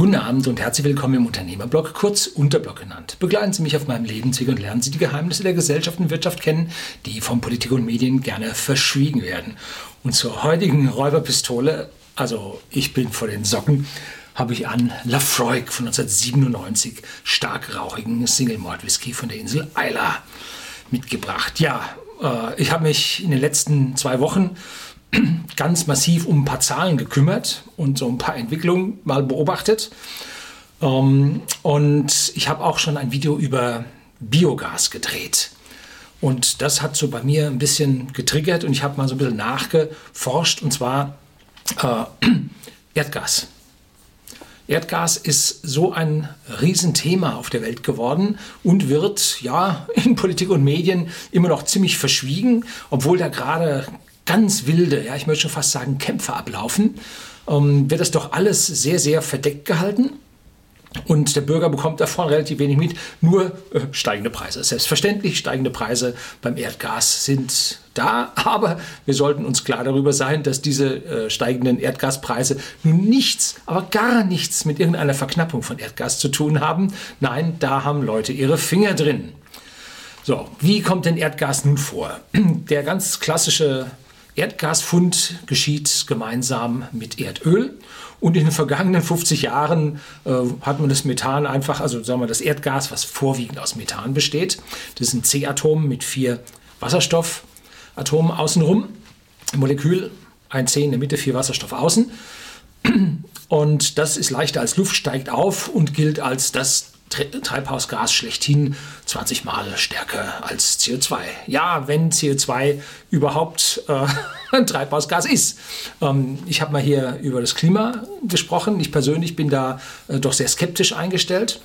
Guten Abend und herzlich willkommen im Unternehmerblog, kurz Unterblog genannt. Begleiten Sie mich auf meinem Lebensweg und lernen Sie die Geheimnisse der Gesellschaft und Wirtschaft kennen, die von Politik und Medien gerne verschwiegen werden. Und zur heutigen Räuberpistole, also ich bin vor den Socken, habe ich an Lafroig von 1997 stark rauchigen Single-Malt-Whisky von der Insel Isla mitgebracht. Ja, äh, ich habe mich in den letzten zwei Wochen ganz massiv um ein paar Zahlen gekümmert und so ein paar Entwicklungen mal beobachtet. Ähm, und ich habe auch schon ein Video über Biogas gedreht. Und das hat so bei mir ein bisschen getriggert und ich habe mal so ein bisschen nachgeforscht und zwar äh, Erdgas. Erdgas ist so ein Riesenthema auf der Welt geworden und wird ja in Politik und Medien immer noch ziemlich verschwiegen, obwohl da gerade ganz wilde, ja, ich möchte schon fast sagen, Kämpfe ablaufen, ähm, wird das doch alles sehr, sehr verdeckt gehalten. Und der Bürger bekommt davon relativ wenig mit, nur äh, steigende Preise. Selbstverständlich, steigende Preise beim Erdgas sind da, aber wir sollten uns klar darüber sein, dass diese äh, steigenden Erdgaspreise nun nichts, aber gar nichts mit irgendeiner Verknappung von Erdgas zu tun haben. Nein, da haben Leute ihre Finger drin. So, wie kommt denn Erdgas nun vor? Der ganz klassische Erdgasfund geschieht gemeinsam mit Erdöl. Und in den vergangenen 50 Jahren äh, hat man das Methan einfach, also sagen wir das Erdgas, was vorwiegend aus Methan besteht. Das ein C-Atom mit vier Wasserstoffatomen außenrum. Molekül, ein C in der Mitte, vier Wasserstoff außen. Und das ist leichter als Luft, steigt auf und gilt als das Treibhausgas schlechthin 20 Mal stärker als CO2. Ja, wenn CO2 überhaupt äh, ein Treibhausgas ist. Ähm, ich habe mal hier über das Klima gesprochen. Ich persönlich bin da äh, doch sehr skeptisch eingestellt.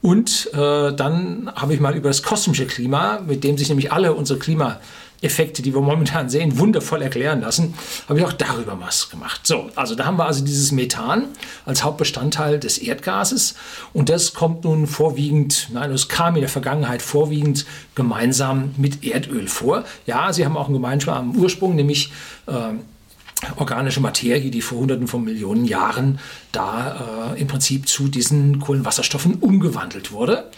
Und äh, dann habe ich mal über das kosmische Klima, mit dem sich nämlich alle unsere Klima Effekte, die wir momentan sehen, wundervoll erklären lassen, habe ich auch darüber was gemacht. So, also da haben wir also dieses Methan als Hauptbestandteil des Erdgases und das kommt nun vorwiegend, nein, es kam in der Vergangenheit vorwiegend gemeinsam mit Erdöl vor. Ja, sie haben auch einen gemeinsamen Ursprung, nämlich äh, organische Materie, die vor Hunderten von Millionen Jahren da äh, im Prinzip zu diesen Kohlenwasserstoffen umgewandelt wurde.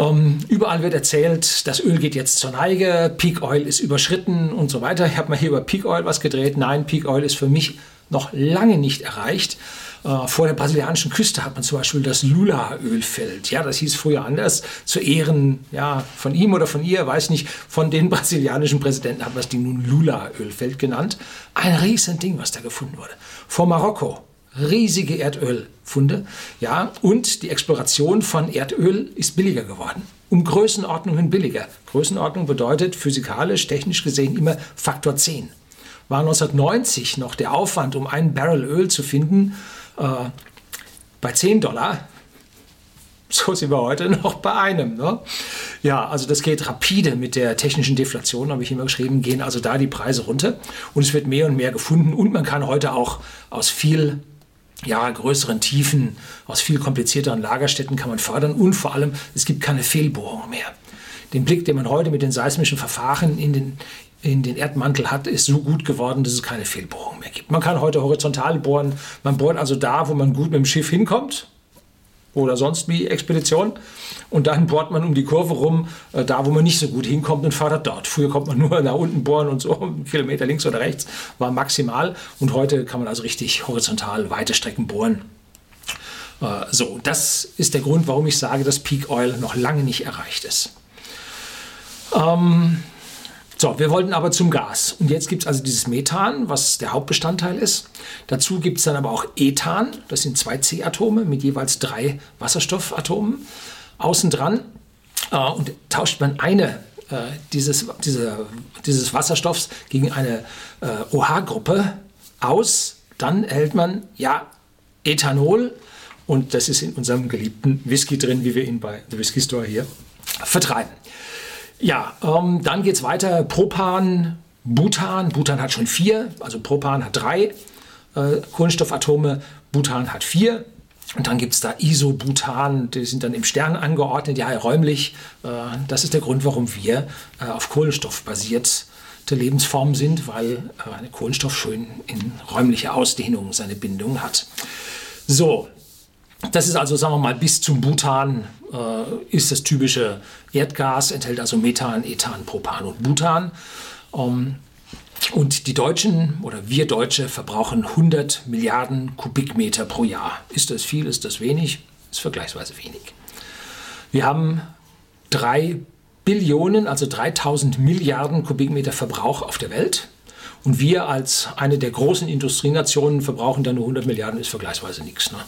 Ähm, überall wird erzählt, das Öl geht jetzt zur Neige, Peak Oil ist überschritten und so weiter. Ich habe mal hier über Peak Oil was gedreht. Nein, Peak Oil ist für mich noch lange nicht erreicht. Äh, vor der brasilianischen Küste hat man zum Beispiel das Lula-Ölfeld. Ja, das hieß früher anders. Zu Ehren ja, von ihm oder von ihr, weiß nicht, von den brasilianischen Präsidenten hat man das Ding nun Lula-Ölfeld genannt. Ein riesen Ding, was da gefunden wurde. Vor Marokko riesige Erdölfunde. Ja, und die Exploration von Erdöl ist billiger geworden. Um Größenordnungen billiger. Größenordnung bedeutet physikalisch, technisch gesehen immer Faktor 10. War 1990 noch der Aufwand, um einen Barrel Öl zu finden, äh, bei 10 Dollar. So sind wir heute noch bei einem. Ne? Ja, also das geht rapide mit der technischen Deflation, habe ich immer geschrieben, gehen also da die Preise runter und es wird mehr und mehr gefunden und man kann heute auch aus viel ja, größeren Tiefen, aus viel komplizierteren Lagerstätten kann man fördern und vor allem, es gibt keine Fehlbohrungen mehr. Den Blick, den man heute mit den seismischen Verfahren in den, in den Erdmantel hat, ist so gut geworden, dass es keine Fehlbohrungen mehr gibt. Man kann heute horizontal bohren. Man bohrt also da, wo man gut mit dem Schiff hinkommt oder sonst wie Expedition. Und dann bohrt man um die Kurve rum, äh, da wo man nicht so gut hinkommt und fördert dort. Früher kommt man nur nach unten bohren und so, einen Kilometer links oder rechts war maximal. Und heute kann man also richtig horizontal weite Strecken bohren. Äh, so, das ist der Grund, warum ich sage, dass Peak Oil noch lange nicht erreicht ist. Ähm, so, wir wollten aber zum Gas. Und jetzt gibt es also dieses Methan, was der Hauptbestandteil ist. Dazu gibt es dann aber auch Ethan, das sind zwei C-Atome mit jeweils drei Wasserstoffatomen außen dran. Äh, und tauscht man eine äh, dieses, diese, dieses Wasserstoffs gegen eine äh, OH-Gruppe aus, dann erhält man ja Ethanol. Und das ist in unserem geliebten Whisky drin, wie wir ihn bei The Whisky Store hier vertreiben. Ja, ähm, dann geht es weiter. Propan, Butan. Butan hat schon vier, also Propan hat drei äh, Kohlenstoffatome, Butan hat vier. Und dann gibt es da Isobutan, die sind dann im Stern angeordnet, ja, räumlich. Äh, das ist der Grund, warum wir äh, auf Kohlenstoff basierte Lebensform sind, weil äh, Kohlenstoff schön in räumlicher Ausdehnung seine Bindung hat. So, das ist also, sagen wir mal, bis zum Butan äh, ist das typische Erdgas, enthält also Methan, Ethan, Propan und Butan. Ähm, und die Deutschen oder wir Deutsche verbrauchen 100 Milliarden Kubikmeter pro Jahr. Ist das viel, ist das wenig? Ist vergleichsweise wenig. Wir haben drei Billionen, also 3000 Milliarden Kubikmeter Verbrauch auf der Welt. Und wir als eine der großen Industrienationen verbrauchen dann nur 100 Milliarden, ist vergleichsweise nichts. Ne?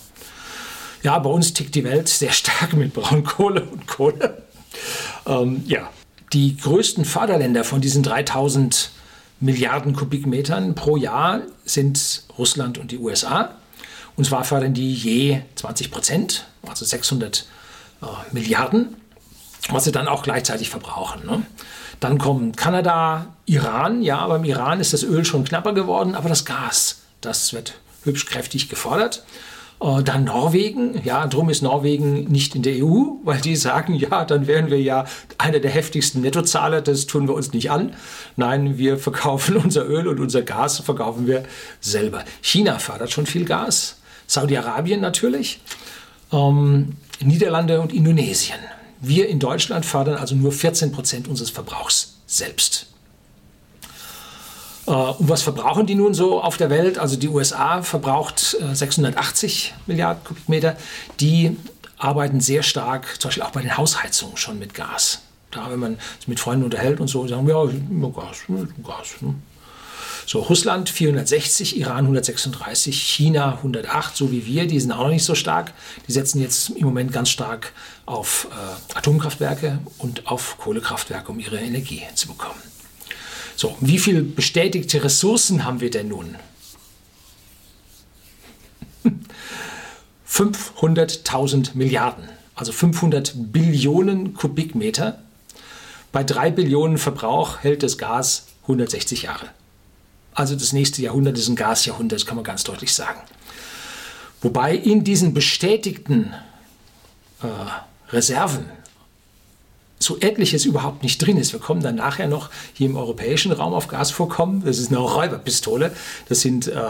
Ja, bei uns tickt die Welt sehr stark mit Braunkohle und Kohle. Ähm, ja, die größten Förderländer von diesen 3000 Milliarden Kubikmetern pro Jahr sind Russland und die USA. Und zwar fördern die je 20 Prozent, also 600 äh, Milliarden, was sie dann auch gleichzeitig verbrauchen. Ne? Dann kommen Kanada, Iran. Ja, beim Iran ist das Öl schon knapper geworden, aber das Gas, das wird hübsch kräftig gefordert. Äh, dann Norwegen, ja, darum ist Norwegen nicht in der EU, weil die sagen, ja, dann wären wir ja einer der heftigsten Nettozahler, das tun wir uns nicht an. Nein, wir verkaufen unser Öl und unser Gas verkaufen wir selber. China fördert schon viel Gas, Saudi-Arabien natürlich, ähm, Niederlande und Indonesien. Wir in Deutschland fördern also nur 14 Prozent unseres Verbrauchs selbst. Äh, und was verbrauchen die nun so auf der Welt? Also die USA verbraucht 680 äh, Milliarden Kubikmeter. Die arbeiten sehr stark, zum Beispiel auch bei den Hausheizungen schon mit Gas. Da, wenn man sich mit Freunden unterhält und so, sagen wir, ja, Gas, Gas. Hm. So, Russland 460, Iran 136, China 108, so wie wir, die sind auch noch nicht so stark. Die setzen jetzt im Moment ganz stark auf äh, Atomkraftwerke und auf Kohlekraftwerke, um ihre Energie zu bekommen. So, wie viele bestätigte Ressourcen haben wir denn nun? 500.000 Milliarden, also 500 Billionen Kubikmeter. Bei 3 Billionen Verbrauch hält das Gas 160 Jahre. Also das nächste Jahrhundert ist ein Gasjahrhundert, kann man ganz deutlich sagen. Wobei in diesen bestätigten äh, Reserven so etliches überhaupt nicht drin ist. Wir kommen dann nachher noch hier im europäischen Raum auf Gasvorkommen. Das ist eine Räuberpistole. Das sind, äh, äh,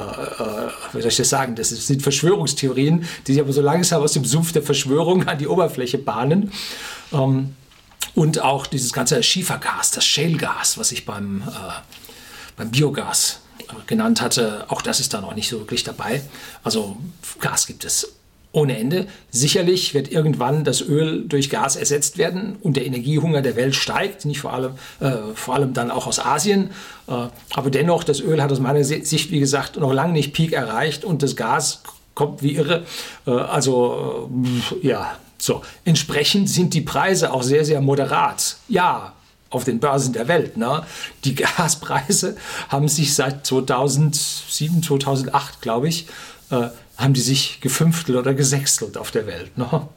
wie soll ich das sagen, das sind Verschwörungstheorien, die sich aber so langsam aus dem Sumpf der Verschwörung an die Oberfläche bahnen. Ähm, und auch dieses ganze Schiefergas, das Shale-Gas, was ich beim, äh, beim Biogas äh, genannt hatte, auch das ist da noch nicht so wirklich dabei. Also Gas gibt es ohne Ende. Sicherlich wird irgendwann das Öl durch Gas ersetzt werden und der Energiehunger der Welt steigt, nicht vor allem, äh, vor allem dann auch aus Asien. Äh, aber dennoch, das Öl hat aus meiner Sicht, wie gesagt, noch lange nicht Peak erreicht und das Gas kommt wie irre. Äh, also, äh, ja, so. Entsprechend sind die Preise auch sehr, sehr moderat. Ja, auf den Börsen der Welt. Ne? Die Gaspreise haben sich seit 2007, 2008, glaube ich, äh, haben die sich gefünftelt oder gesechstelt auf der Welt. Ne?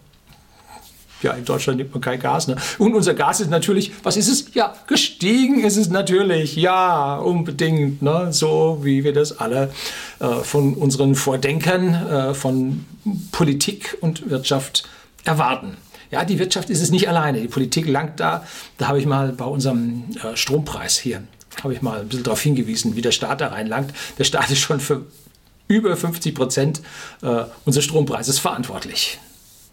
Ja, in Deutschland nimmt man kein Gas. Ne? Und unser Gas ist natürlich, was ist es? Ja, gestiegen ist es natürlich. Ja, unbedingt. Ne? So wie wir das alle äh, von unseren Vordenkern äh, von Politik und Wirtschaft erwarten. Ja, die Wirtschaft ist es nicht alleine. Die Politik langt da. Da habe ich mal bei unserem äh, Strompreis hier, habe ich mal ein bisschen darauf hingewiesen, wie der Staat da reinlangt. Der Staat ist schon für über 50 Prozent äh, unseres Strompreises verantwortlich.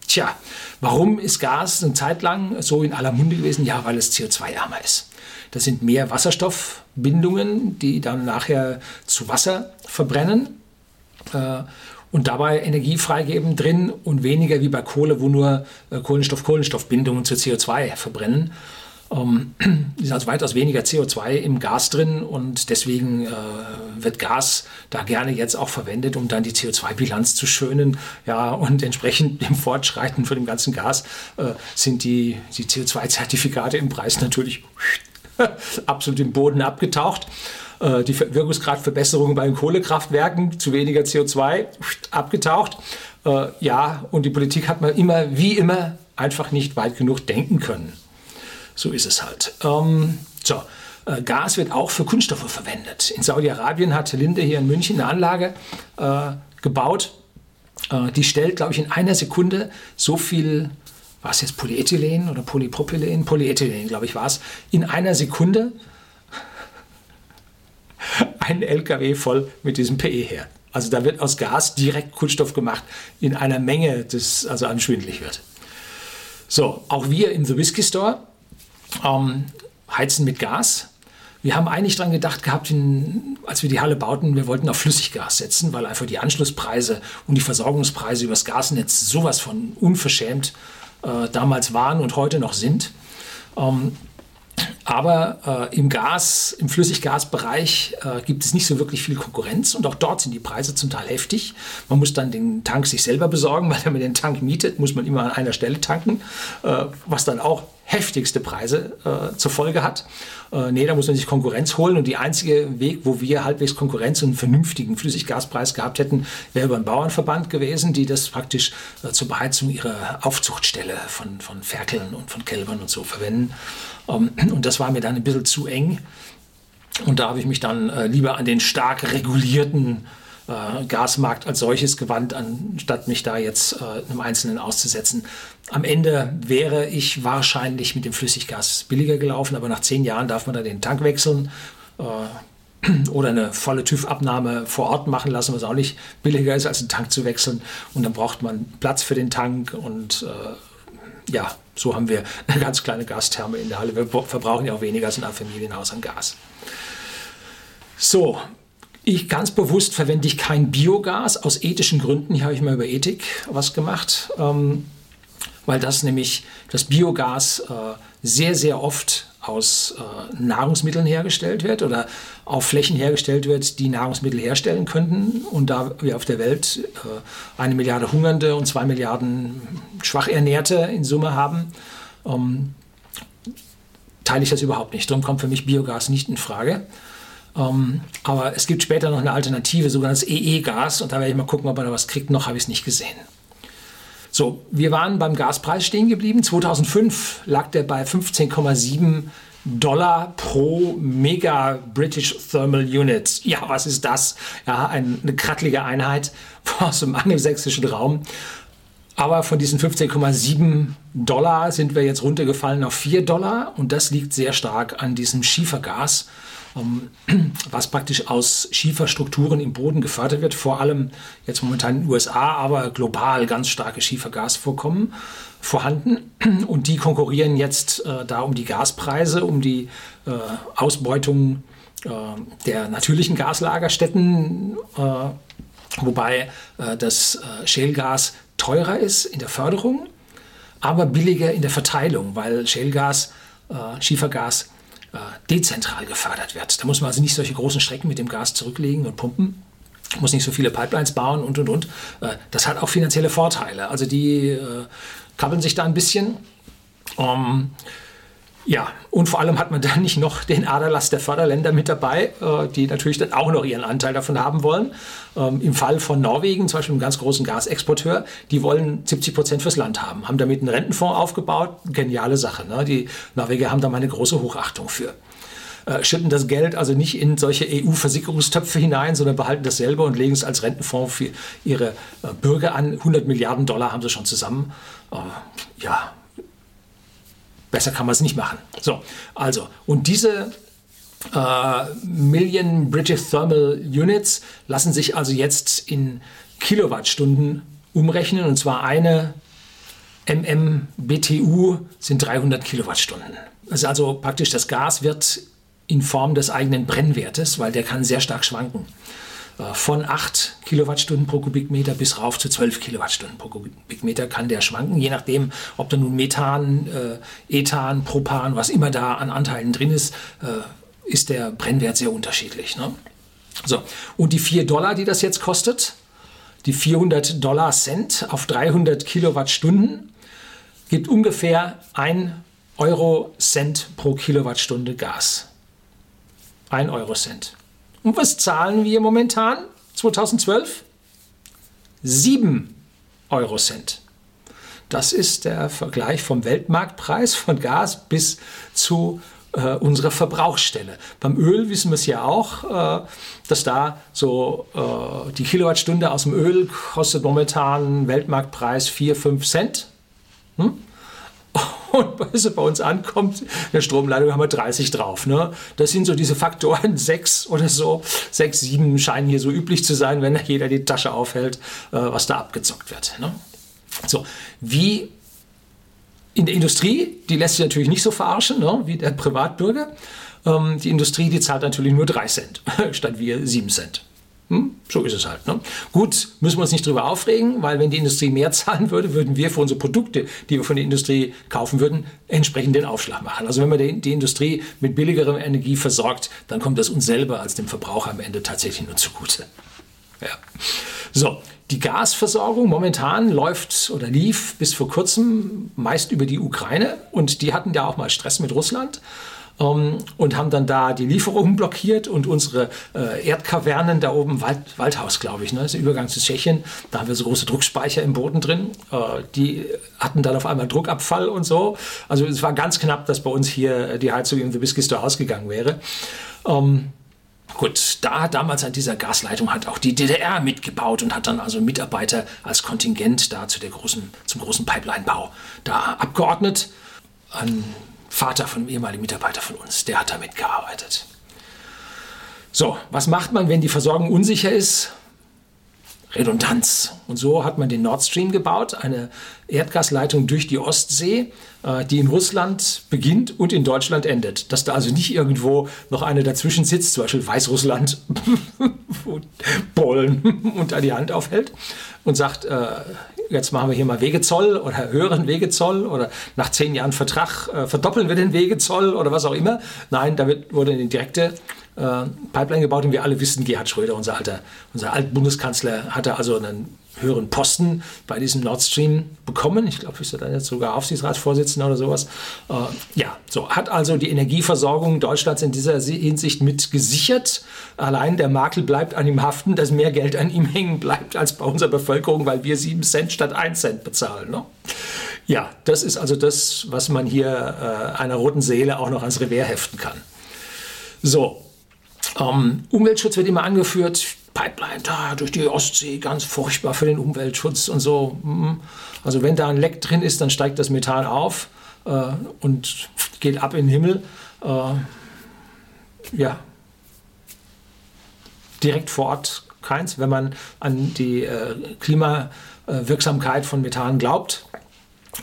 Tja, warum ist Gas eine Zeit lang so in aller Munde gewesen? Ja, weil es CO2-ärmer ist. Das sind mehr Wasserstoffbindungen, die dann nachher zu Wasser verbrennen äh, und dabei Energie freigeben drin und weniger wie bei Kohle, wo nur äh, Kohlenstoff-Kohlenstoffbindungen zu CO2 verbrennen ähm, ist also weitaus weniger CO2 im Gas drin und deswegen äh, wird Gas da gerne jetzt auch verwendet, um dann die CO2-Bilanz zu schönen. Ja, und entsprechend im Fortschreiten von dem ganzen Gas äh, sind die, die CO2-Zertifikate im Preis natürlich absolut im Boden abgetaucht. Äh, die Wirkungsgradverbesserungen bei den Kohlekraftwerken zu weniger CO2 abgetaucht. Äh, ja, und die Politik hat man immer, wie immer, einfach nicht weit genug denken können. So ist es halt. Ähm, so. Äh, Gas wird auch für Kunststoffe verwendet. In Saudi-Arabien hat Linde hier in München eine Anlage äh, gebaut. Äh, die stellt, glaube ich, in einer Sekunde so viel, war es jetzt Polyethylen oder Polypropylen? Polyethylen, glaube ich, war es. In einer Sekunde ein LKW voll mit diesem PE her. Also da wird aus Gas direkt Kunststoff gemacht in einer Menge, das also anschwindelig wird. So, auch wir im The Whisky Store ähm, heizen mit Gas. Wir haben eigentlich daran gedacht gehabt, in, als wir die Halle bauten, wir wollten auf Flüssiggas setzen, weil einfach die Anschlusspreise und die Versorgungspreise übers Gasnetz sowas von unverschämt äh, damals waren und heute noch sind. Ähm, aber äh, im Gas, im Flüssiggasbereich äh, gibt es nicht so wirklich viel Konkurrenz und auch dort sind die Preise zum Teil heftig. Man muss dann den Tank sich selber besorgen, weil wenn man den Tank mietet, muss man immer an einer Stelle tanken, äh, was dann auch heftigste Preise äh, zur Folge hat. Äh, nee, da muss man sich Konkurrenz holen und die einzige Weg, wo wir halbwegs Konkurrenz und einen vernünftigen Flüssiggaspreis gehabt hätten, wäre über einen Bauernverband gewesen, die das praktisch äh, zur Beheizung ihrer Aufzuchtstelle von, von Ferkeln und von Kälbern und so verwenden. Ähm, und das war mir dann ein bisschen zu eng. Und da habe ich mich dann äh, lieber an den stark regulierten äh, Gasmarkt als solches gewandt, anstatt mich da jetzt äh, einem Einzelnen auszusetzen. Am Ende wäre ich wahrscheinlich mit dem Flüssiggas billiger gelaufen, aber nach zehn Jahren darf man da den Tank wechseln äh, oder eine volle TÜV-Abnahme vor Ort machen lassen, was auch nicht billiger ist, als einen Tank zu wechseln. Und dann braucht man Platz für den Tank und äh, ja, so haben wir eine ganz kleine Gastherme in der Halle. Wir verbrauchen ja auch weniger als in einem Familienhaus an Gas. So, ich ganz bewusst verwende ich kein Biogas aus ethischen Gründen. Hier habe ich mal über Ethik was gemacht, ähm, weil das nämlich das Biogas äh, sehr, sehr oft aus äh, Nahrungsmitteln hergestellt wird oder auf Flächen hergestellt wird, die Nahrungsmittel herstellen könnten. Und da wir auf der Welt äh, eine Milliarde Hungernde und zwei Milliarden Schwachernährte in Summe haben, ähm, teile ich das überhaupt nicht. Darum kommt für mich Biogas nicht in Frage. Ähm, aber es gibt später noch eine Alternative, sogenanntes EE-Gas. Und da werde ich mal gucken, ob man da was kriegt. Noch habe ich es nicht gesehen. So, wir waren beim Gaspreis stehen geblieben. 2005 lag der bei 15,7 Dollar pro Mega British Thermal Unit. Ja, was ist das? Ja, eine krattlige Einheit aus dem angelsächsischen Raum. Aber von diesen 15,7 Dollar sind wir jetzt runtergefallen auf 4 Dollar und das liegt sehr stark an diesem Schiefergas, was praktisch aus Schieferstrukturen im Boden gefördert wird, vor allem jetzt momentan in den USA, aber global ganz starke Schiefergasvorkommen vorhanden. Und die konkurrieren jetzt äh, da um die Gaspreise, um die äh, Ausbeutung äh, der natürlichen Gaslagerstätten, äh, wobei äh, das äh, Shale-Gas teurer ist in der Förderung, aber billiger in der Verteilung, weil Shale-Gas, Schiefergas dezentral gefördert wird. Da muss man also nicht solche großen Strecken mit dem Gas zurücklegen und pumpen, muss nicht so viele Pipelines bauen und und und. Äh, das hat auch finanzielle Vorteile. Also die äh, kabbeln sich da ein bisschen. Um, ja, und vor allem hat man dann nicht noch den Aderlass der Förderländer mit dabei, äh, die natürlich dann auch noch ihren Anteil davon haben wollen. Ähm, Im Fall von Norwegen, zum Beispiel einem ganz großen Gasexporteur, die wollen 70 Prozent fürs Land haben, haben damit einen Rentenfonds aufgebaut. Geniale Sache. Ne? Die Norweger haben da mal eine große Hochachtung für. Äh, schütten das Geld also nicht in solche EU-Versicherungstöpfe hinein, sondern behalten das selber und legen es als Rentenfonds für ihre äh, Bürger an. 100 Milliarden Dollar haben sie schon zusammen. Ja, Besser kann man es nicht machen. So, also, und diese äh, Million British Thermal Units lassen sich also jetzt in Kilowattstunden umrechnen und zwar eine MMBTU sind 300 Kilowattstunden. Also, also praktisch das Gas wird in Form des eigenen Brennwertes, weil der kann sehr stark schwanken. Äh, von 8 Kilowattstunden pro Kubikmeter bis rauf zu 12 Kilowattstunden pro Kubikmeter kann der schwanken, je nachdem, ob da nun Methan, äh, Ethan, Propan, was immer da an Anteilen drin ist, äh, ist der Brennwert sehr unterschiedlich. Ne? So, und die 4 Dollar, die das jetzt kostet, die 400 Dollar Cent auf 300 Kilowattstunden, gibt ungefähr 1 Euro Cent pro Kilowattstunde Gas. 1 Euro Cent. Und was zahlen wir momentan 2012? 7 Euro Cent. Das ist der Vergleich vom Weltmarktpreis von Gas bis zu äh, unserer Verbrauchsstelle. Beim Öl wissen wir es ja auch, äh, dass da so äh, die Kilowattstunde aus dem Öl kostet momentan Weltmarktpreis 4, 5 Cent. Hm? Und bis er bei uns ankommt, in der Stromleitung haben wir 30 drauf. Ne? Das sind so diese Faktoren 6 oder so. 6, 7 scheinen hier so üblich zu sein, wenn jeder die Tasche aufhält, äh, was da abgezockt wird. Ne? So, wie in der Industrie, die lässt sich natürlich nicht so verarschen ne, wie der Privatbürger. Ähm, die Industrie, die zahlt natürlich nur 3 Cent, statt wir 7 Cent. Hm, so ist es halt. Ne? Gut, müssen wir uns nicht darüber aufregen, weil wenn die Industrie mehr zahlen würde, würden wir für unsere Produkte, die wir von der Industrie kaufen würden, entsprechend den Aufschlag machen. Also wenn man die, die Industrie mit billigerem Energie versorgt, dann kommt das uns selber als dem Verbraucher am Ende tatsächlich nur zugute. Ja. So, die Gasversorgung momentan läuft oder lief bis vor kurzem meist über die Ukraine und die hatten ja auch mal Stress mit Russland ähm, und haben dann da die Lieferungen blockiert und unsere äh, Erdkavernen da oben, Wald, Waldhaus, glaube ich, ne, ist der Übergang zu Tschechien, da haben wir so große Druckspeicher im Boden drin. Äh, die hatten dann auf einmal Druckabfall und so. Also es war ganz knapp, dass bei uns hier die Heizung im Whisky ausgegangen wäre. Ähm, Gut, da damals an dieser Gasleitung hat auch die DDR mitgebaut und hat dann also Mitarbeiter als Kontingent da zu der großen, zum großen Pipelinebau da abgeordnet. Ein Vater von einem ehemaligen Mitarbeiter von uns, der hat da mitgearbeitet. So, was macht man, wenn die Versorgung unsicher ist? Redundanz. Und so hat man den Nord Stream gebaut, eine Erdgasleitung durch die Ostsee, äh, die in Russland beginnt und in Deutschland endet. Dass da also nicht irgendwo noch eine dazwischen sitzt, zum Beispiel Weißrussland, Polen und da die Hand aufhält und sagt, äh, jetzt machen wir hier mal Wegezoll oder höheren Wegezoll oder nach zehn Jahren Vertrag äh, verdoppeln wir den Wegezoll oder was auch immer. Nein, da wird, wurde eine direkte äh, Pipeline gebaut und wir alle wissen, Gerhard Schröder, unser alter, unser Altbundeskanzler, hatte also einen höheren Posten bei diesem Nord Stream bekommen. Ich glaube, ist er dann jetzt sogar Aufsichtsratsvorsitzender oder sowas. Äh, ja, so hat also die Energieversorgung Deutschlands in dieser Hinsicht mit gesichert. Allein der Makel bleibt an ihm haften, dass mehr Geld an ihm hängen bleibt als bei unserer Bevölkerung, weil wir 7 Cent statt 1 Cent bezahlen. Ne? Ja, das ist also das, was man hier äh, einer roten Seele auch noch ans Revers heften kann. So, ähm, Umweltschutz wird immer angeführt. Pipeline da durch die Ostsee, ganz furchtbar für den Umweltschutz und so. Mhm. Also wenn da ein Leck drin ist, dann steigt das Methan auf äh, und geht ab in den Himmel. Äh, ja, direkt vor Ort keins, wenn man an die äh, Klimawirksamkeit von Methan glaubt.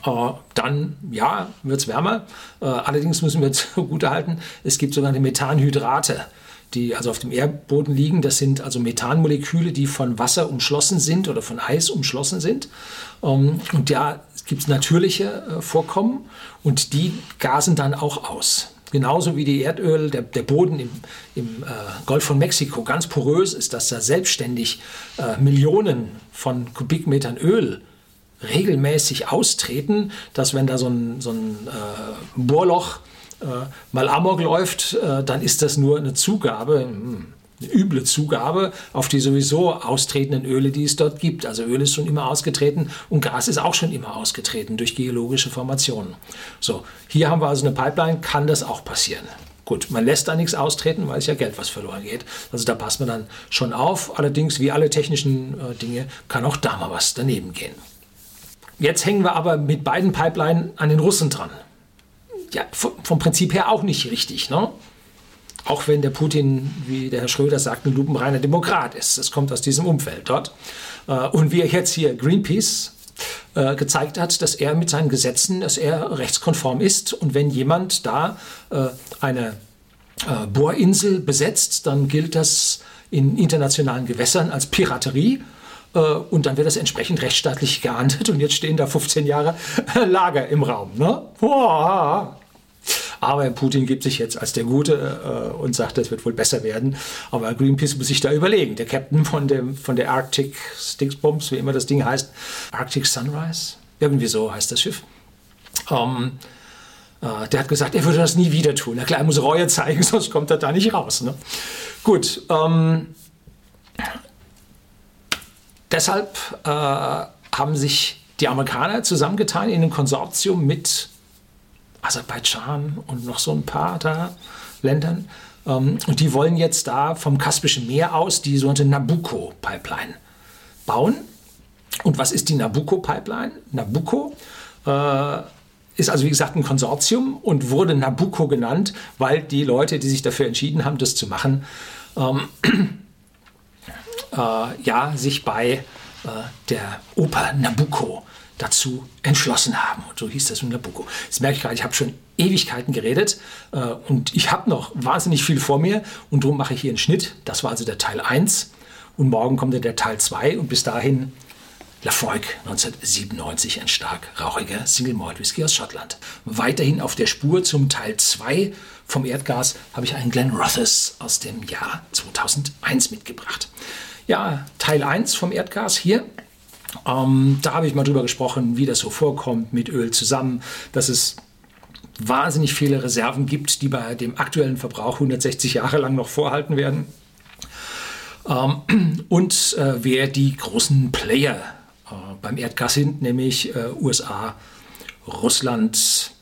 Uh, dann ja, wird es wärmer. Uh, allerdings müssen wir zugute halten, es gibt sogenannte Methanhydrate die also auf dem Erdboden liegen. Das sind also Methanmoleküle, die von Wasser umschlossen sind oder von Eis umschlossen sind. Ähm, und da gibt es natürliche äh, Vorkommen und die gasen dann auch aus. Genauso wie die Erdöl, der, der Boden im, im äh, Golf von Mexiko ganz porös ist, dass da selbstständig äh, Millionen von Kubikmetern Öl regelmäßig austreten, dass wenn da so ein, so ein äh, Bohrloch äh, mal Amok läuft, äh, dann ist das nur eine Zugabe, hm, eine üble Zugabe auf die sowieso austretenden Öle, die es dort gibt. Also Öl ist schon immer ausgetreten und Gas ist auch schon immer ausgetreten durch geologische Formationen. So, hier haben wir also eine Pipeline, kann das auch passieren. Gut, man lässt da nichts austreten, weil es ja Geld, was verloren geht. Also da passt man dann schon auf. Allerdings, wie alle technischen äh, Dinge, kann auch da mal was daneben gehen. Jetzt hängen wir aber mit beiden Pipelines an den Russen dran ja, vom Prinzip her auch nicht richtig. Ne? Auch wenn der Putin, wie der Herr Schröder sagt, ein lupenreiner Demokrat ist. Das kommt aus diesem Umfeld dort. Äh, und wie er jetzt hier Greenpeace äh, gezeigt hat, dass er mit seinen Gesetzen, dass er rechtskonform ist. Und wenn jemand da äh, eine Bohrinsel besetzt, dann gilt das in internationalen Gewässern als Piraterie. Und dann wird das entsprechend rechtsstaatlich geahndet. Und jetzt stehen da 15 Jahre Lager im Raum. Ne? Aber Putin gibt sich jetzt als der Gute äh, und sagt, das wird wohl besser werden. Aber Greenpeace muss sich da überlegen. Der Captain von, dem, von der Arctic Sticksbombs, wie immer das Ding heißt, Arctic Sunrise, irgendwie so heißt das Schiff. Ähm, äh, der hat gesagt, er würde das nie wieder tun. Na klar, er muss Reue zeigen, sonst kommt er da nicht raus. Ne? Gut. Ähm, deshalb äh, haben sich die Amerikaner zusammengetan in einem Konsortium mit Aserbaidschan und noch so ein paar da Ländern. Ähm, und die wollen jetzt da vom Kaspischen Meer aus die sogenannte Nabucco-Pipeline bauen. Und was ist die Nabucco-Pipeline? Nabucco äh, ist also wie gesagt ein Konsortium und wurde Nabucco genannt, weil die Leute, die sich dafür entschieden haben, das zu machen, ähm, äh, ja, sich bei äh, der Oper Nabucco dazu entschlossen haben. Und so hieß das in Nabucco. Jetzt merke ich gerade, ich habe schon Ewigkeiten geredet äh, und ich habe noch wahnsinnig viel vor mir und darum mache ich hier einen Schnitt. Das war also der Teil 1 und morgen kommt der Teil 2 und bis dahin Lafroig 1997, ein stark rauchiger Single Malt Whisky aus Schottland. Weiterhin auf der Spur zum Teil 2 vom Erdgas habe ich einen Glen Rothes aus dem Jahr 2001 mitgebracht. Ja, Teil 1 vom Erdgas hier. Ähm, da habe ich mal drüber gesprochen, wie das so vorkommt mit Öl zusammen, dass es wahnsinnig viele Reserven gibt, die bei dem aktuellen Verbrauch 160 Jahre lang noch vorhalten werden. Ähm, und äh, wer die großen Player äh, beim Erdgas sind, nämlich äh, USA, Russland,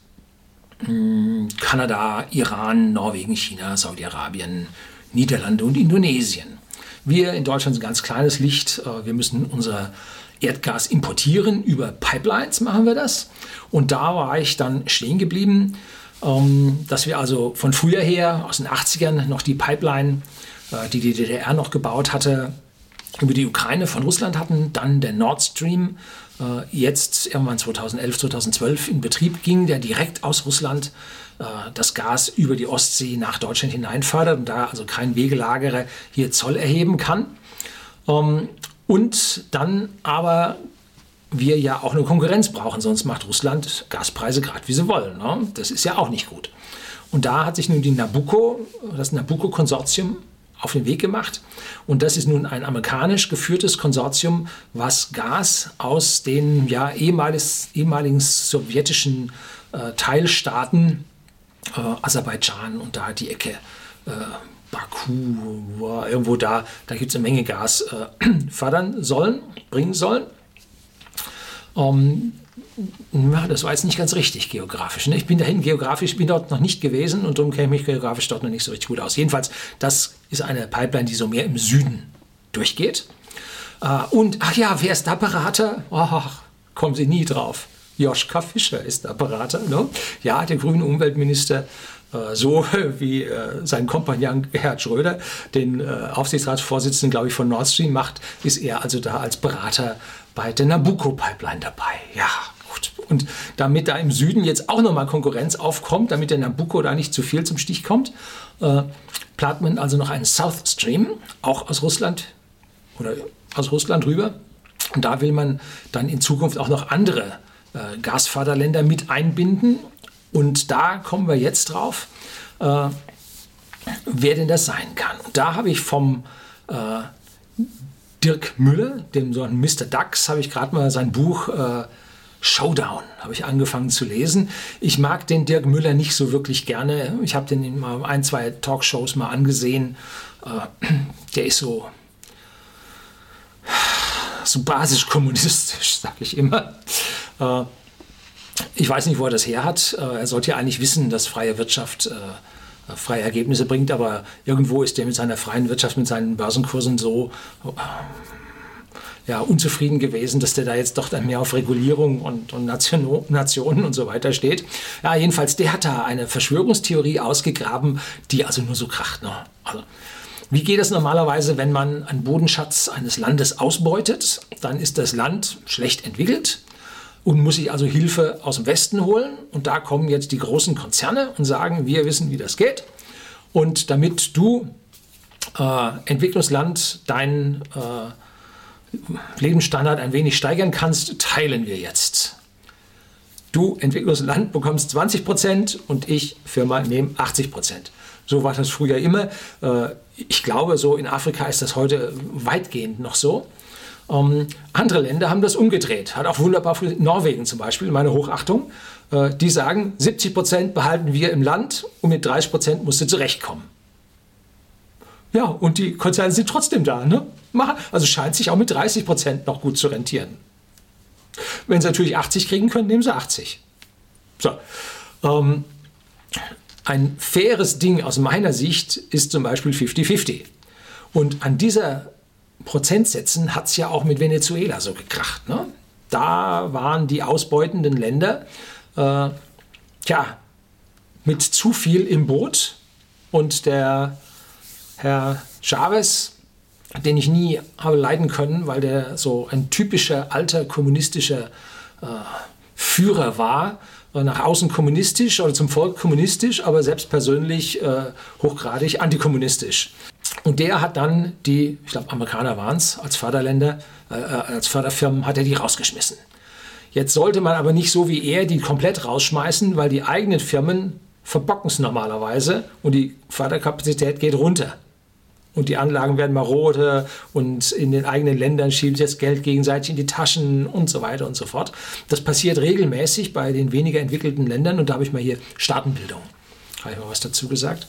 hm, Kanada, Iran, Norwegen, China, Saudi-Arabien, Niederlande und Indonesien. Wir in Deutschland sind ein ganz kleines Licht. Äh, wir müssen unser Erdgas importieren. Über Pipelines machen wir das. Und da war ich dann stehen geblieben, ähm, dass wir also von früher her, aus den 80ern, noch die Pipeline, äh, die die DDR noch gebaut hatte, über die Ukraine von Russland hatten, dann der Nord Stream, äh, jetzt irgendwann 2011, 2012 in Betrieb ging, der direkt aus Russland äh, das Gas über die Ostsee nach Deutschland hineinfördert und da also kein Wegelagerer hier Zoll erheben kann. Ähm, und dann aber wir ja auch eine Konkurrenz brauchen, sonst macht Russland Gaspreise gerade wie sie wollen. Ne? Das ist ja auch nicht gut. Und da hat sich nun die Nabucco, das Nabucco-Konsortium auf den Weg gemacht. Und das ist nun ein amerikanisch geführtes Konsortium, was Gas aus den ja, ehemaligen, ehemaligen sowjetischen äh, Teilstaaten, äh, Aserbaidschan und da die Ecke, äh, Baku, irgendwo da, da gibt es eine Menge Gas, äh, fördern sollen, bringen sollen. Ähm, das war jetzt nicht ganz richtig geografisch. Ne? Ich bin dahin geografisch, bin dort noch nicht gewesen und darum kenne ich mich geografisch dort noch nicht so richtig gut aus. Jedenfalls, das ist eine Pipeline, die so mehr im Süden durchgeht. Äh, und, ach ja, wer ist da Berater? Ach, kommen Sie nie drauf. Joschka Fischer ist da Berater. Ne? Ja, der grüne Umweltminister äh, so wie äh, sein Kompagnon Gerhard Schröder den äh, Aufsichtsratsvorsitzenden, glaube ich, von Nord Stream macht, ist er also da als Berater bei der Nabucco-Pipeline dabei. Ja, gut. Und damit da im Süden jetzt auch nochmal Konkurrenz aufkommt, damit der Nabucco da nicht zu viel zum Stich kommt, äh, plant man also noch einen South Stream, auch aus Russland oder aus Russland rüber. Und da will man dann in Zukunft auch noch andere äh, Gasförderländer mit einbinden und da kommen wir jetzt drauf, äh, wer denn das sein kann. Und da habe ich vom äh, Dirk Müller, dem so Mr. Dax, habe ich gerade mal sein Buch äh, Showdown habe ich angefangen zu lesen. Ich mag den Dirk Müller nicht so wirklich gerne. Ich habe den mal ein, zwei Talkshows mal angesehen. Äh, der ist so so basisch kommunistisch, sage ich immer. Äh, ich weiß nicht, wo er das her hat. Äh, er sollte ja eigentlich wissen, dass freie Wirtschaft freie Ergebnisse bringt, aber irgendwo ist er mit seiner freien Wirtschaft, mit seinen Börsenkursen so ja, unzufrieden gewesen, dass der da jetzt doch dann mehr auf Regulierung und, und Nation, Nationen und so weiter steht. Ja, jedenfalls, der hat da eine Verschwörungstheorie ausgegraben, die also nur so kracht. Ne? Also, wie geht es normalerweise, wenn man einen Bodenschatz eines Landes ausbeutet? Dann ist das Land schlecht entwickelt und muss sich also Hilfe aus dem Westen holen. Und da kommen jetzt die großen Konzerne und sagen, wir wissen, wie das geht. Und damit du äh, Entwicklungsland deinen äh, Lebensstandard ein wenig steigern kannst, teilen wir jetzt. Du Entwicklungsland bekommst 20 Prozent und ich Firma nehme 80 Prozent. So war das früher immer. Äh, ich glaube, so in Afrika ist das heute weitgehend noch so. Ähm, andere Länder haben das umgedreht. Hat auch wunderbar Norwegen zum Beispiel, meine Hochachtung. Äh, die sagen, 70 Prozent behalten wir im Land und mit 30 Prozent musst du zurechtkommen. Ja, und die Konzerne sind trotzdem da. Ne? Also scheint sich auch mit 30 Prozent noch gut zu rentieren. Wenn sie natürlich 80 kriegen können, nehmen sie 80. So. Ähm, ein faires Ding aus meiner Sicht ist zum Beispiel 50-50. Und an dieser Prozentsätzen hat es ja auch mit Venezuela so gekracht. Ne? Da waren die ausbeutenden Länder, äh, tja, mit zu viel im Boot und der Herr Chavez, den ich nie habe leiden können, weil der so ein typischer alter kommunistischer äh, Führer war, äh, nach außen kommunistisch oder zum Volk kommunistisch, aber selbst persönlich äh, hochgradig antikommunistisch. Und der hat dann die, ich glaube Amerikaner waren es, als Förderländer, äh, äh, als Förderfirmen hat er die rausgeschmissen. Jetzt sollte man aber nicht so wie er die komplett rausschmeißen, weil die eigenen Firmen verbocken es normalerweise und die Förderkapazität geht runter. Und die Anlagen werden marode und in den eigenen Ländern schiebt das Geld gegenseitig in die Taschen und so weiter und so fort. Das passiert regelmäßig bei den weniger entwickelten Ländern und da habe ich mal hier Staatenbildung. Habe ich mal was dazu gesagt.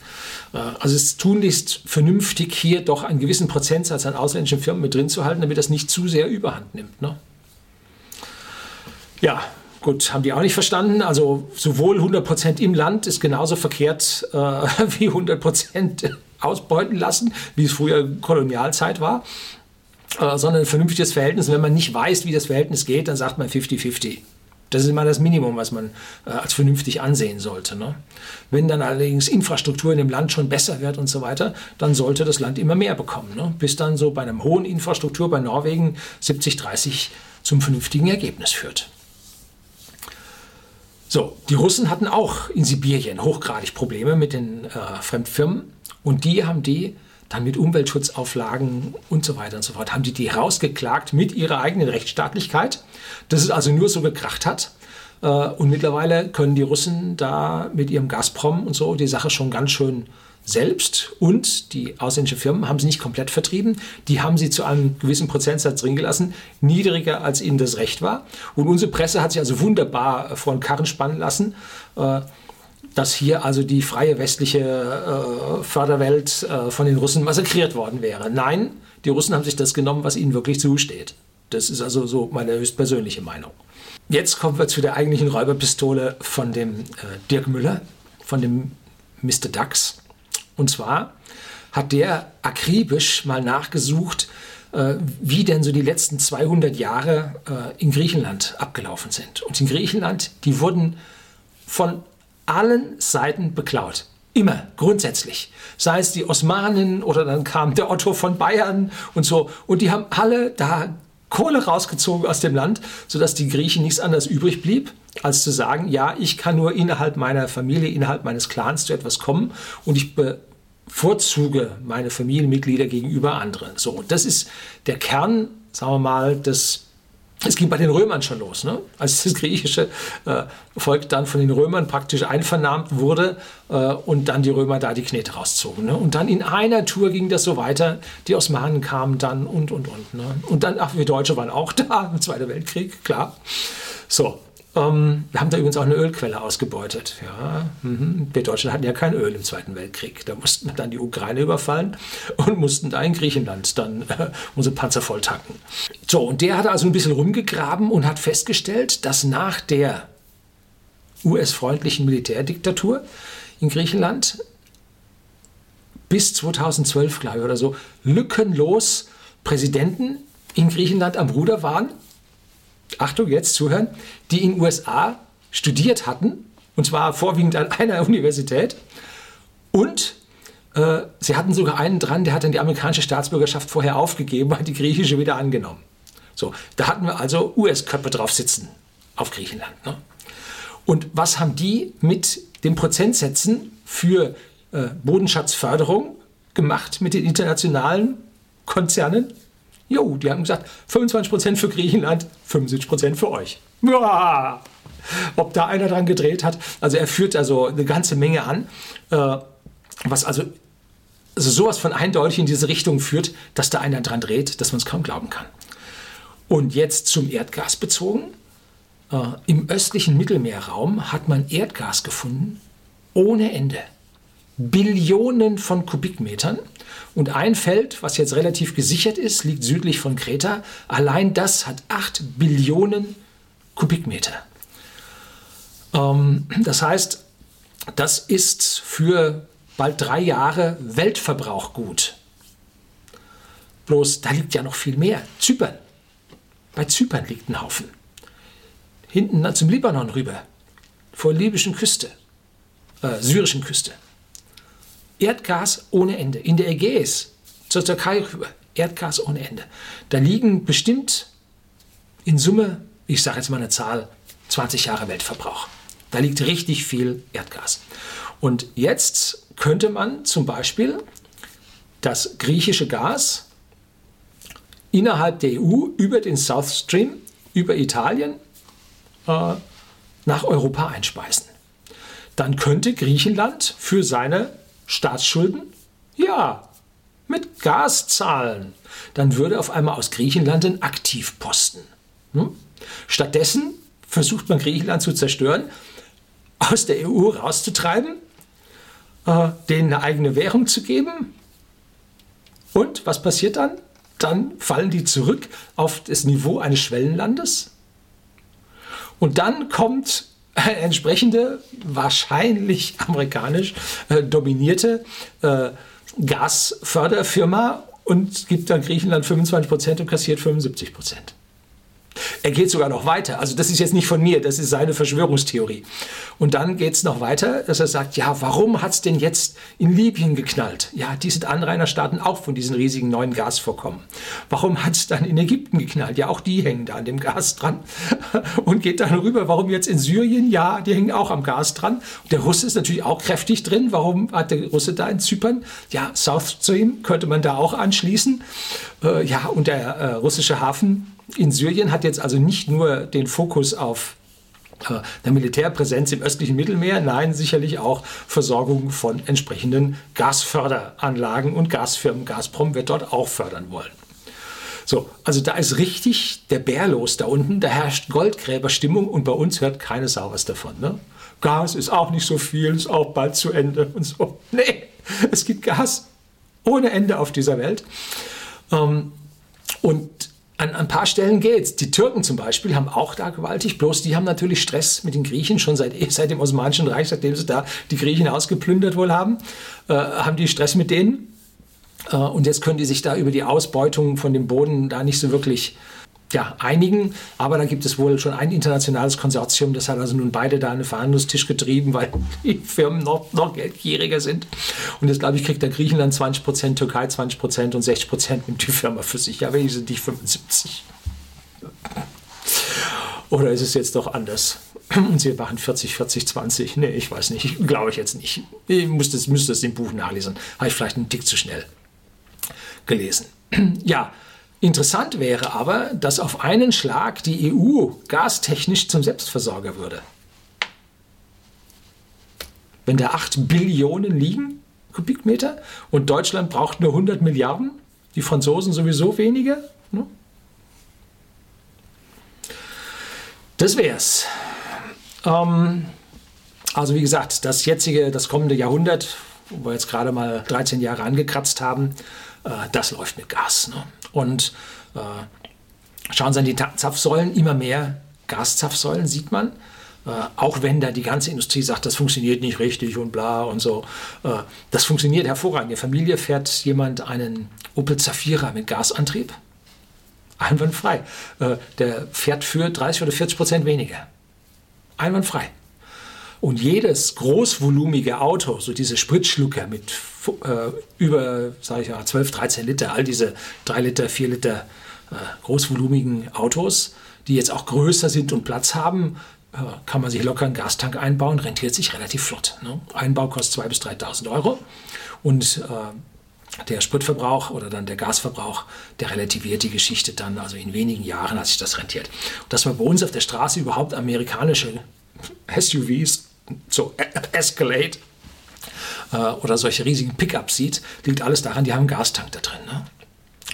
Äh, also es ist tunlichst vernünftig, hier doch einen gewissen Prozentsatz an ausländischen Firmen mit drin zu halten, damit das nicht zu sehr überhand nimmt. Ne? Ja, gut, haben die auch nicht verstanden. Also sowohl 100% im Land ist genauso verkehrt äh, wie 100% ausbeuten lassen, wie es früher Kolonialzeit war, äh, sondern ein vernünftiges Verhältnis. Und wenn man nicht weiß, wie das Verhältnis geht, dann sagt man 50-50. Das ist immer das Minimum, was man äh, als vernünftig ansehen sollte. Ne? Wenn dann allerdings Infrastruktur in dem Land schon besser wird und so weiter, dann sollte das Land immer mehr bekommen. Ne? Bis dann so bei einem hohen Infrastruktur bei Norwegen 70-30 zum vernünftigen Ergebnis führt. So, die Russen hatten auch in Sibirien hochgradig Probleme mit den äh, Fremdfirmen und die haben die dann mit Umweltschutzauflagen und so weiter und so fort, haben die die rausgeklagt mit ihrer eigenen Rechtsstaatlichkeit, dass es also nur so gekracht hat. Äh, und mittlerweile können die Russen da mit ihrem Gazprom und so die Sache schon ganz schön selbst und die ausländischen Firmen haben sie nicht komplett vertrieben. Die haben sie zu einem gewissen Prozentsatz drin gelassen, niedriger als ihnen das Recht war. Und unsere Presse hat sich also wunderbar vor den Karren spannen lassen, äh, dass hier also die freie westliche äh, Förderwelt äh, von den Russen massakriert worden wäre. Nein, die Russen haben sich das genommen, was ihnen wirklich zusteht. Das ist also so meine höchstpersönliche Meinung. Jetzt kommen wir zu der eigentlichen Räuberpistole von dem Dirk Müller, von dem Mr. Dax. Und zwar hat der akribisch mal nachgesucht, äh, wie denn so die letzten 200 Jahre äh, in Griechenland abgelaufen sind. Und in Griechenland, die wurden von allen Seiten beklaut. Immer, grundsätzlich. Sei es die Osmanen oder dann kam der Otto von Bayern und so. Und die haben alle da Kohle rausgezogen aus dem Land, sodass die Griechen nichts anderes übrig blieb, als zu sagen, ja, ich kann nur innerhalb meiner Familie, innerhalb meines Clans zu etwas kommen und ich bevorzuge meine Familienmitglieder gegenüber anderen. So, das ist der Kern, sagen wir mal, des es ging bei den Römern schon los, ne? als das griechische äh, Volk dann von den Römern praktisch einvernahmt wurde äh, und dann die Römer da die Knete rauszogen. Ne? Und dann in einer Tour ging das so weiter. Die Osmanen kamen dann und, und, und. Ne? Und dann, ach, wir Deutsche waren auch da im Zweiten Weltkrieg, klar. So, ähm, wir haben da übrigens auch eine Ölquelle ausgebeutet. Ja, mhm. Wir Deutschen hatten ja kein Öl im Zweiten Weltkrieg. Da mussten wir dann die Ukraine überfallen und mussten da in Griechenland dann äh, unsere Panzer voll tanken. So, und der hat also ein bisschen rumgegraben und hat festgestellt, dass nach der US-freundlichen Militärdiktatur in Griechenland bis 2012, glaube ich, oder so, lückenlos Präsidenten in Griechenland am Ruder waren Achtung, jetzt zuhören, die in USA studiert hatten, und zwar vorwiegend an einer Universität. Und äh, sie hatten sogar einen dran, der hat dann die amerikanische Staatsbürgerschaft vorher aufgegeben, hat die griechische wieder angenommen. So, da hatten wir also US-Köpfe drauf sitzen auf Griechenland. Ne? Und was haben die mit den Prozentsätzen für äh, Bodenschatzförderung gemacht mit den internationalen Konzernen? Jo, die haben gesagt, 25% für Griechenland, 75% für euch. Ja, ob da einer dran gedreht hat. Also er führt also eine ganze Menge an, äh, was also, also sowas von eindeutig in diese Richtung führt, dass da einer dran dreht, dass man es kaum glauben kann. Und jetzt zum Erdgas bezogen. Äh, Im östlichen Mittelmeerraum hat man Erdgas gefunden ohne Ende. Billionen von Kubikmetern. Und ein Feld, was jetzt relativ gesichert ist, liegt südlich von Kreta. Allein das hat 8 Billionen Kubikmeter. Ähm, das heißt, das ist für bald drei Jahre Weltverbrauch gut. Bloß, da liegt ja noch viel mehr. Zypern. Bei Zypern liegt ein Haufen. Hinten zum Libanon rüber. vor libyschen Küste, äh, syrischen Küste. Erdgas ohne Ende. In der Ägäis, zur Türkei rüber, Erdgas ohne Ende. Da liegen bestimmt in Summe, ich sage jetzt mal eine Zahl, 20 Jahre Weltverbrauch. Da liegt richtig viel Erdgas. Und jetzt könnte man zum Beispiel das griechische Gas innerhalb der EU über den South Stream, über Italien, äh, nach Europa einspeisen. Dann könnte Griechenland für seine Staatsschulden, ja, mit Gas zahlen. Dann würde auf einmal aus Griechenland ein Aktivposten. Hm? Stattdessen versucht man Griechenland zu zerstören, aus der EU rauszutreiben, äh, denen eine eigene Währung zu geben. Und was passiert dann? Dann fallen die zurück auf das Niveau eines Schwellenlandes. Und dann kommt entsprechende, wahrscheinlich amerikanisch äh, dominierte äh, Gasförderfirma und gibt dann Griechenland 25 Prozent und kassiert 75 Prozent. Er geht sogar noch weiter. Also das ist jetzt nicht von mir, das ist seine Verschwörungstheorie. Und dann geht es noch weiter, dass er sagt, ja, warum hat es denn jetzt in Libyen geknallt? Ja, die sind Anrainerstaaten auch von diesen riesigen neuen Gasvorkommen. Warum hat es dann in Ägypten geknallt? Ja, auch die hängen da an dem Gas dran. Und geht dann rüber, warum jetzt in Syrien? Ja, die hängen auch am Gas dran. Und der Russe ist natürlich auch kräftig drin. Warum hat der Russe da in Zypern? Ja, South Stream könnte man da auch anschließen. Äh, ja, und der äh, russische Hafen in Syrien hat jetzt also nicht nur den Fokus auf äh, der Militärpräsenz im östlichen Mittelmeer, nein, sicherlich auch Versorgung von entsprechenden Gasförderanlagen und Gasfirmen. Gazprom wird dort auch fördern wollen. So, also da ist richtig der Bär los da unten, da herrscht Goldgräberstimmung und bei uns hört keine Sau was davon. Ne? Gas ist auch nicht so viel, ist auch bald zu Ende und so. Nee, es gibt Gas ohne Ende auf dieser Welt. Ähm, und an ein paar Stellen geht's. Die Türken zum Beispiel haben auch da gewaltig, bloß die haben natürlich Stress mit den Griechen schon seit, seit dem Osmanischen Reich, seitdem sie da die Griechen ausgeplündert wohl haben, äh, haben die Stress mit denen. Äh, und jetzt können die sich da über die Ausbeutung von dem Boden da nicht so wirklich ja, einigen, aber da gibt es wohl schon ein internationales Konsortium, das hat also nun beide da einen Verhandlungstisch getrieben, weil die Firmen noch, noch geldgieriger sind. Und jetzt, glaube ich, kriegt der Griechenland 20 Prozent, Türkei 20 Prozent und 60 Prozent nimmt die Firma für sich. Ja, wenigstens nicht 75. Oder ist es jetzt doch anders? Und sie machen 40, 40, 20. Nee, ich weiß nicht. Glaube ich jetzt nicht. Ich müsste es, müsste es im Buch nachlesen. Habe ich vielleicht einen Tick zu schnell gelesen. Ja, Interessant wäre aber, dass auf einen Schlag die EU gastechnisch zum Selbstversorger würde. Wenn da 8 Billionen liegen, Kubikmeter, und Deutschland braucht nur 100 Milliarden, die Franzosen sowieso weniger. Ne? Das wär's. Ähm, also wie gesagt, das jetzige, das kommende Jahrhundert, wo wir jetzt gerade mal 13 Jahre angekratzt haben, äh, das läuft mit Gas. Ne? Und äh, schauen Sie an die Zapfsäulen, immer mehr Gaszapfsäulen sieht man. Äh, auch wenn da die ganze Industrie sagt, das funktioniert nicht richtig und bla und so. Äh, das funktioniert hervorragend. In der Familie fährt jemand einen Opel Zafira mit Gasantrieb. Einwandfrei. Äh, der fährt für 30 oder 40 Prozent weniger. Einwandfrei. Und jedes großvolumige Auto, so diese Spritschlucker mit äh, über, sage ich mal, 12, 13 Liter, all diese 3 Liter, 4 Liter äh, großvolumigen Autos, die jetzt auch größer sind und Platz haben, äh, kann man sich locker einen Gastank einbauen, rentiert sich relativ flott. Ne? Einbau kostet 2.000 bis 3.000 Euro und äh, der Spritverbrauch oder dann der Gasverbrauch, der relativiert die Geschichte dann, also in wenigen Jahren hat sich das rentiert. Und dass man bei uns auf der Straße überhaupt amerikanische SUVs, so Escalade, äh, oder solche riesigen Pickups sieht, liegt alles daran, die haben einen Gastank da drin. Ne?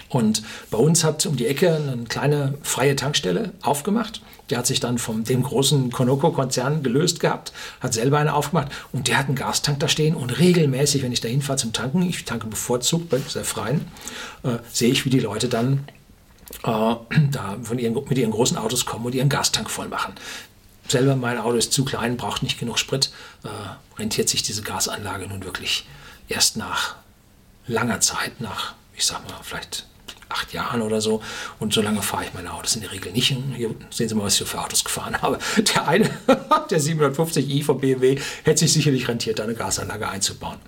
Und bei uns hat um die Ecke eine kleine freie Tankstelle aufgemacht. Der hat sich dann von dem großen Conoco-Konzern gelöst gehabt, hat selber eine aufgemacht und der hat einen Gastank da stehen. Und regelmäßig, wenn ich da hinfahre zum Tanken, ich tanke bevorzugt bei sehr freien, äh, sehe ich, wie die Leute dann äh, da ihren, mit ihren großen Autos kommen und ihren Gastank voll machen selber mein Auto ist zu klein, braucht nicht genug Sprit, äh, rentiert sich diese Gasanlage nun wirklich erst nach langer Zeit, nach, ich sag mal, vielleicht acht Jahren oder so. Und so lange fahre ich meine Autos in der Regel nicht. Hier sehen Sie mal, was ich für Autos gefahren habe. Der eine, der 750i von BMW, hätte sich sicherlich rentiert, eine Gasanlage einzubauen.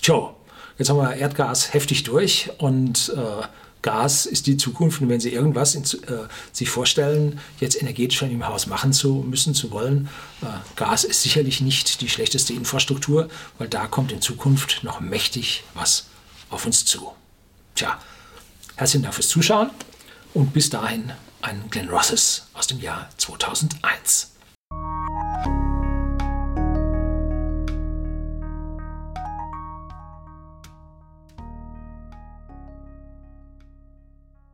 Tja, jetzt haben wir Erdgas heftig durch und äh, Gas ist die Zukunft. Und wenn Sie irgendwas in, äh, sich vorstellen, jetzt energetisch in Ihrem Haus machen zu müssen, zu wollen, äh, Gas ist sicherlich nicht die schlechteste Infrastruktur, weil da kommt in Zukunft noch mächtig was auf uns zu. Tja, herzlichen Dank fürs Zuschauen und bis dahin ein Glenn Rosses aus dem Jahr 2001.